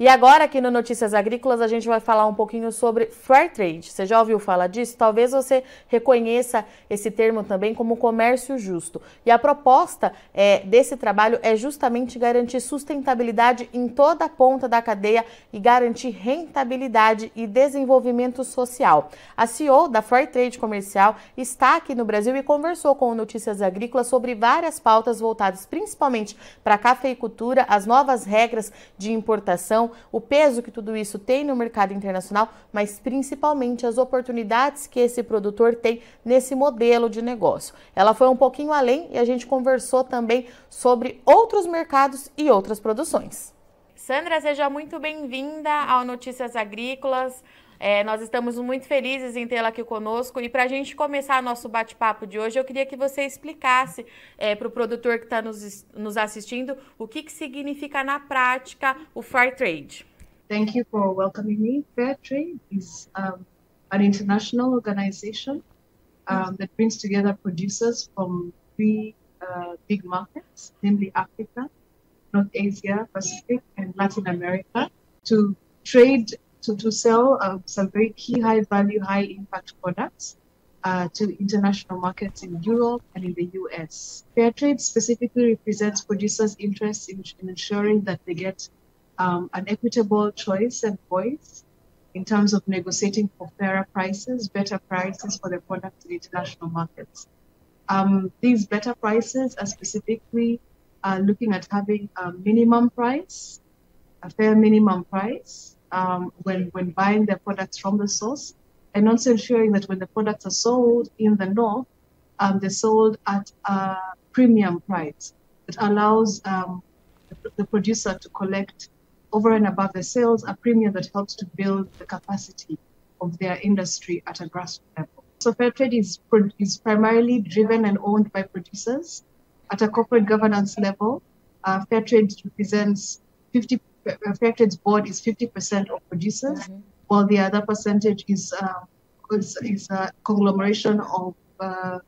E agora aqui no Notícias Agrícolas a gente vai falar um pouquinho sobre Fair Trade. Você já ouviu falar disso? Talvez você reconheça esse termo também como comércio justo. E a proposta é, desse trabalho é justamente garantir sustentabilidade em toda a ponta da cadeia e garantir rentabilidade e desenvolvimento social. A CEO da Fair Trade Comercial está aqui no Brasil e conversou com o Notícias Agrícolas sobre várias pautas voltadas principalmente para a cafeicultura, as novas regras de importação o peso que tudo isso tem no mercado internacional, mas principalmente as oportunidades que esse produtor tem nesse modelo de negócio. Ela foi um pouquinho além e a gente conversou também sobre outros mercados e outras produções. Sandra, seja muito bem-vinda ao Notícias Agrícolas. É, nós estamos muito felizes em tê-la aqui conosco. E para a gente começar nosso bate-papo de hoje, eu queria que você explicasse é, para o produtor que está nos, nos assistindo o que, que significa na prática o Fair Trade. Thank you for welcoming me. Fair Trade is um, an international organization um, that brings together producers from three uh, big markets, namely Africa, North Asia, Pacific, and Latin America, to trade to, to sell uh, some very key high value, high impact products uh, to international markets in Europe and in the US. Fair trade specifically represents producers' interests in, in ensuring that they get um, an equitable choice and voice in terms of negotiating for fairer prices, better prices for their products in international markets. Um, these better prices are specifically uh, looking at having a minimum price, a fair minimum price, um, when, when buying their products from the source, and also ensuring that when the products are sold in the north, um, they're sold at a premium price that allows um, the, the, producer to collect over and above the sales a premium that helps to build the capacity of their industry at a grassroots level. So fair trade is, is primarily driven and owned by producers. At a corporate governance level, uh, fair trade represents 50 Fairtrade's board is 50% of producers, mm-hmm. while the other percentage is uh, is, is, a conglomeration of uh,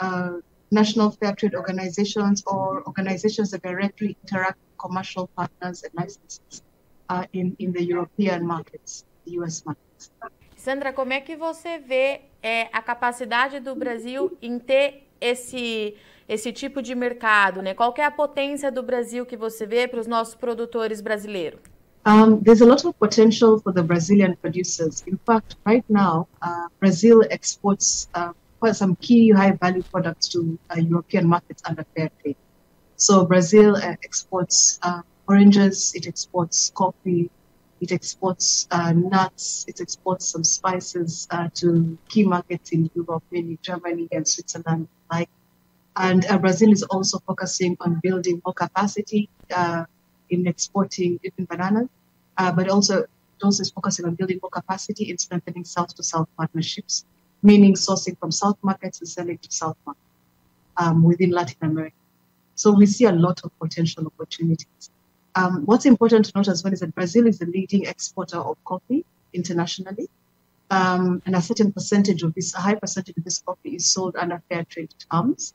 uh, national fair trade organizations or organizations that directly interact with commercial partners and licenses uh, in, in the European markets, the US markets. Sandra, como é que você vê é, a capacidade do Brasil em ter esse esse tipo de mercado, né? Qual é a potência do Brasil que você vê para os nossos produtores brasileiros? Um, there's a lot of potential for the Brazilian producers. In fact, right now, uh, Brazil exports uh, some key high-value products to uh, European markets under fair trade. So Brazil uh, exports uh, oranges, it exports coffee, it exports uh, nuts, it exports some spices to key markets in Europe, mainly Germany and Switzerland, like and uh, Brazil is also focusing on building more capacity uh, in exporting even bananas, uh, but also also is focusing on building more capacity in strengthening South to South partnerships, meaning sourcing from South markets and selling to South markets um, within Latin America. So we see a lot of potential opportunities. Um, what's important to note as well is that Brazil is the leading exporter of coffee internationally. Um, and a certain percentage of this, a high percentage of this coffee is sold under fair trade terms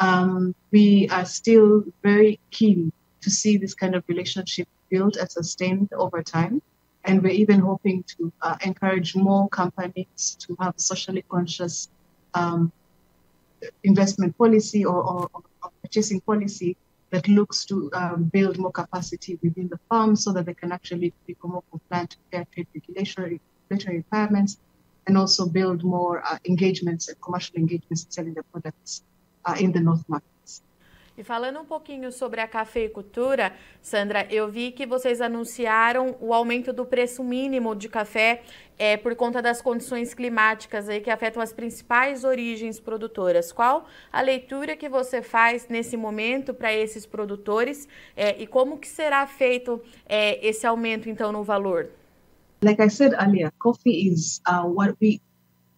um, we are still very keen to see this kind of relationship built and sustained over time. And we're even hoping to uh, encourage more companies to have socially conscious um, investment policy or, or, or, purchasing policy that looks to um, build more capacity within the firm so that they can actually become more compliant to fair trade regulatory, regulatory requirements and also build more uh, engagements and commercial engagements in selling their products in the North Markets. E falando um pouquinho sobre a cafeicultura, Sandra, eu vi que vocês anunciaram o aumento do preço mínimo de café é, por conta das condições climáticas aí que afetam as principais origens produtoras. Qual a leitura que você faz nesse momento para esses produtores é, e como que será feito é, esse aumento então no valor? Like I said earlier, coffee is uh, what we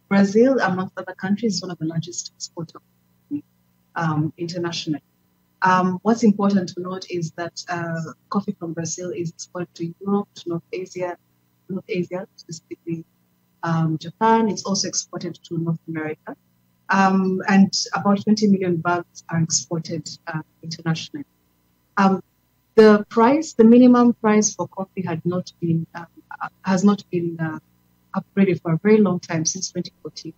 Brazil, amongst other countries, is one of the largest exporters um, internationally. Um, what's important to note is that uh, coffee from Brazil is exported to Europe, to North Asia, North Asia, specifically um, Japan. It's also exported to North America. Um, and about 20 million bags are exported uh, internationally. Um, the price, the minimum price for coffee had not been um, has not been uh, upgraded for a very long time since 2014.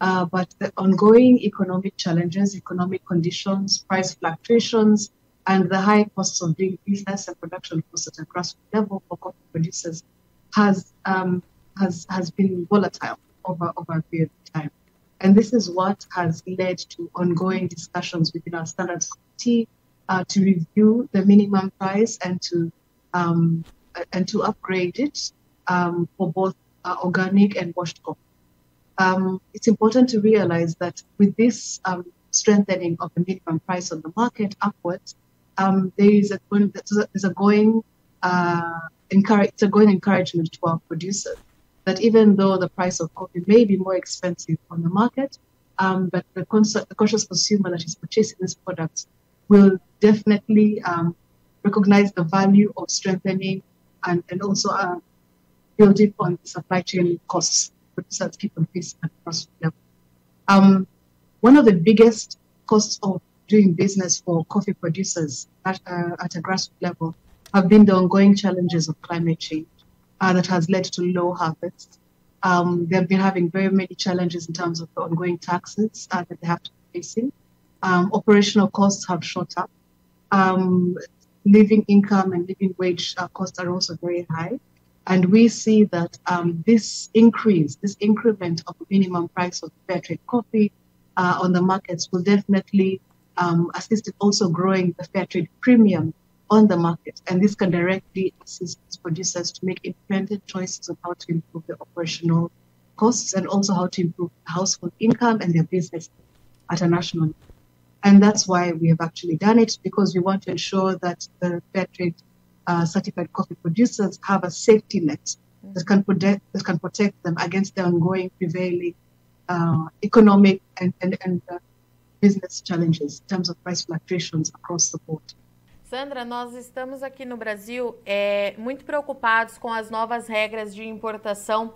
Uh, but the ongoing economic challenges, economic conditions, price fluctuations, and the high costs of doing business and production costs at a grassroots level for coffee producers has um, has has been volatile over over a period of time. And this is what has led to ongoing discussions within our standards committee uh, to review the minimum price and to um, and to upgrade it um, for both uh, organic and washed coffee. Um, it's important to realize that with this um, strengthening of the minimum price on the market upwards, um, there is a there's a going uh, encourage, it's a going encouragement to our producers. That even though the price of coffee may be more expensive on the market, um, but the, cons- the, conscious consumer that is purchasing this product will definitely um, recognize the value of strengthening and, and also uh, building on the supply chain costs producers keep on facing the level. Um, one of the biggest costs of doing business for coffee producers at, uh, at a grassroots level have been the ongoing challenges of climate change uh, that has led to low harvests. Um, they've been having very many challenges in terms of the ongoing taxes uh, that they have to be facing. Um, operational costs have shot up. Um, living income and living wage uh, costs are also very high. And we see that um, this increase, this increment of the minimum price of fair trade coffee uh, on the markets will definitely um, assist in also growing the fair trade premium on the market. And this can directly assist producers to make independent choices of how to improve the operational costs and also how to improve household income and their business at a national level. And that's why we have actually done it because we want to ensure that the fair trade uh, certified coffee producers have a safety net mm-hmm. that can protect that can protect them against the ongoing prevailing uh, economic and, and, and uh, business challenges in terms of price fluctuations across the board. Sandra, nós estamos aqui no Brasil é, muito preocupados com as novas regras de importação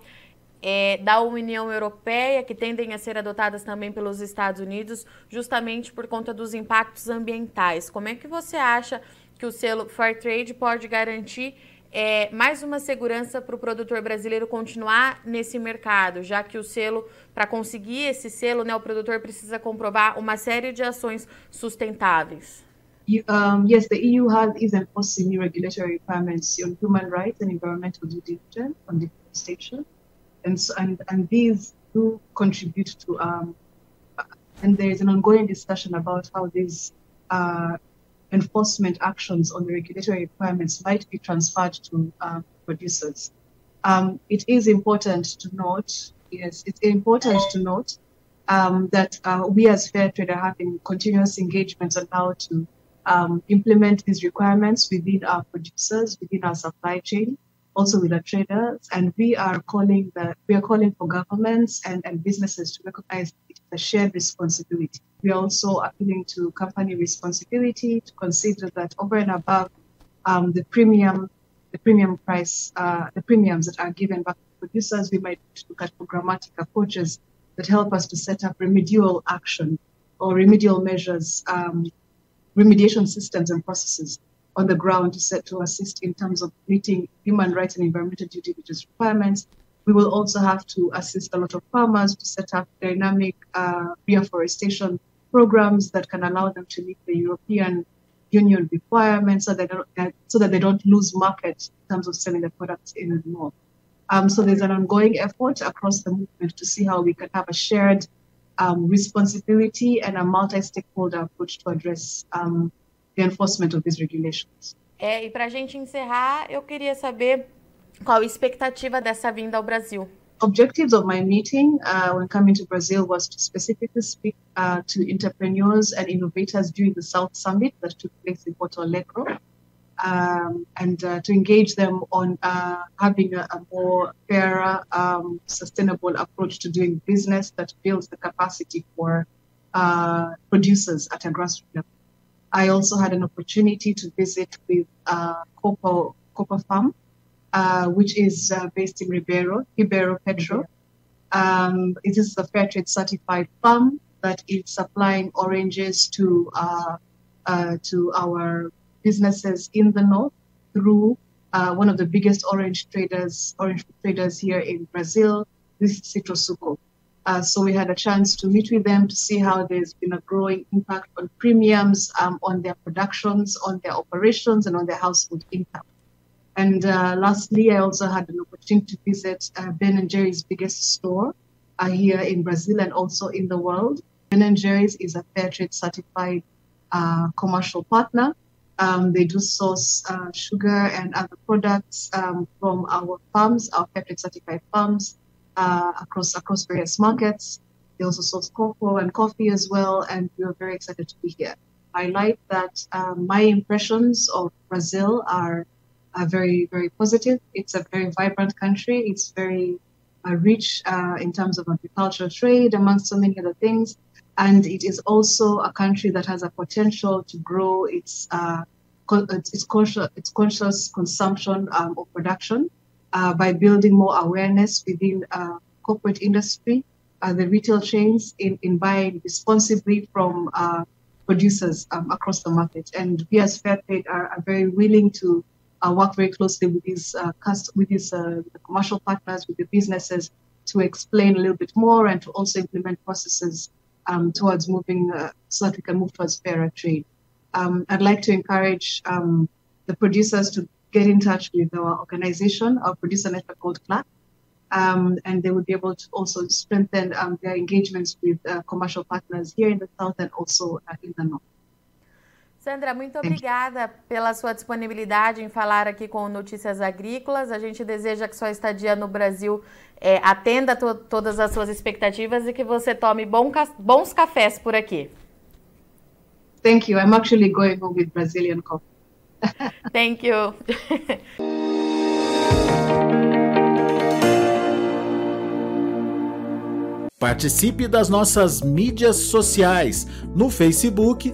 é, da União Europeia, que tendem a ser adotadas também pelos Estados Unidos, justamente por conta dos impactos ambientais. Como é que você acha que o selo Fair Trade pode garantir é, mais uma segurança para o produtor brasileiro continuar nesse mercado, já que o selo, para conseguir esse selo, né, o produtor precisa comprovar uma série de ações sustentáveis? um, yes, the EU has is enforcing new regulatory requirements on human rights and environmental due diligence on deforestation, and so, and and these do contribute to um, and there is an ongoing discussion about how these uh, enforcement actions on the regulatory requirements might be transferred to uh, producers. Um, it is important to note, yes, it's important to note um, that uh, we as Fair Trade are having continuous engagements on how to um, implement these requirements within our producers, within our supply chain, also with our traders. And we are calling the we are calling for governments and, and businesses to recognize the shared responsibility. We are also appealing to company responsibility to consider that over and above um, the premium, the premium price, uh, the premiums that are given back to producers, we might look at programmatic approaches that help us to set up remedial action or remedial measures um, remediation systems and processes on the ground to set to assist in terms of meeting human rights and environmental due diligence requirements. We will also have to assist a lot of farmers to set up dynamic uh, reforestation programs that can allow them to meet the European Union requirements so, that, so that they don't lose market in terms of selling their products in the north. Um, so there's an ongoing effort across the movement to see how we can have a shared um, responsibility and a multi-stakeholder approach to address um, the enforcement of these regulations. É, e para a gente encerrar, eu queria saber qual a expectativa dessa vinda ao Brasil. Objectives of my meeting uh, when coming to Brazil was to specifically speak uh, to entrepreneurs and innovators during the South Summit that took place in Porto Alegre. um, and uh, to engage them on uh, having a, a, more fairer, um, sustainable approach to doing business that builds the capacity for uh, producers at a grassroots level. I also had an opportunity to visit with uh, Copa, Copa Farm, uh, which is uh, based in Ribeiro, Ribeirão Preto. Um, it is a fair trade certified farm that is supplying oranges to uh, to our businesses in the north through uh, one of the biggest orange traders, orange traders here in Brazil, this is Citrosuco. Uh, so we had a chance to meet with them to see how there's been a growing impact on premiums, um, on their productions, on their operations, and on their household income. And uh, lastly, I also had an opportunity to visit uh, Ben and Jerry's biggest store uh, here in Brazil and also in the world. Ben and Jerry's is a fair trade certified uh, commercial partner. Um, they do source uh, sugar and other products um, from our farms, our fair trade certified farms uh, across across various markets. They also source cocoa and coffee as well, and we are very excited to be here. I like that um, my impressions of Brazil are, very very positive. It's a very vibrant country. It's very uh, rich uh, in terms of agricultural trade, amongst so many other things. And it is also a country that has a potential to grow its uh, its conscious, its conscious consumption um, production uh, by building more awareness within uh, corporate industry, uh, the retail chains in, in buying responsibly from producers um, across the market. And we as Fairtrade are, are very willing to uh, work very closely with these uh, with these the commercial partners, with the businesses to explain a little bit more and to also implement processes um, towards moving so that we can move towards fairer trade. Um, I'd like to encourage um, the producers to get in touch with our organization, our producer network called CLAC, um, and they would be able to also strengthen um, their engagements with uh, commercial partners here in the south and also uh, in the north. Sandra, muito obrigada pela sua disponibilidade em falar aqui com Notícias Agrícolas. A gente deseja que sua estadia no Brasil é, atenda to todas as suas expectativas e que você tome bom ca bons cafés por aqui. Thank you. I'm actually going home with Brazilian coffee. Thank you. Participe das nossas mídias sociais no Facebook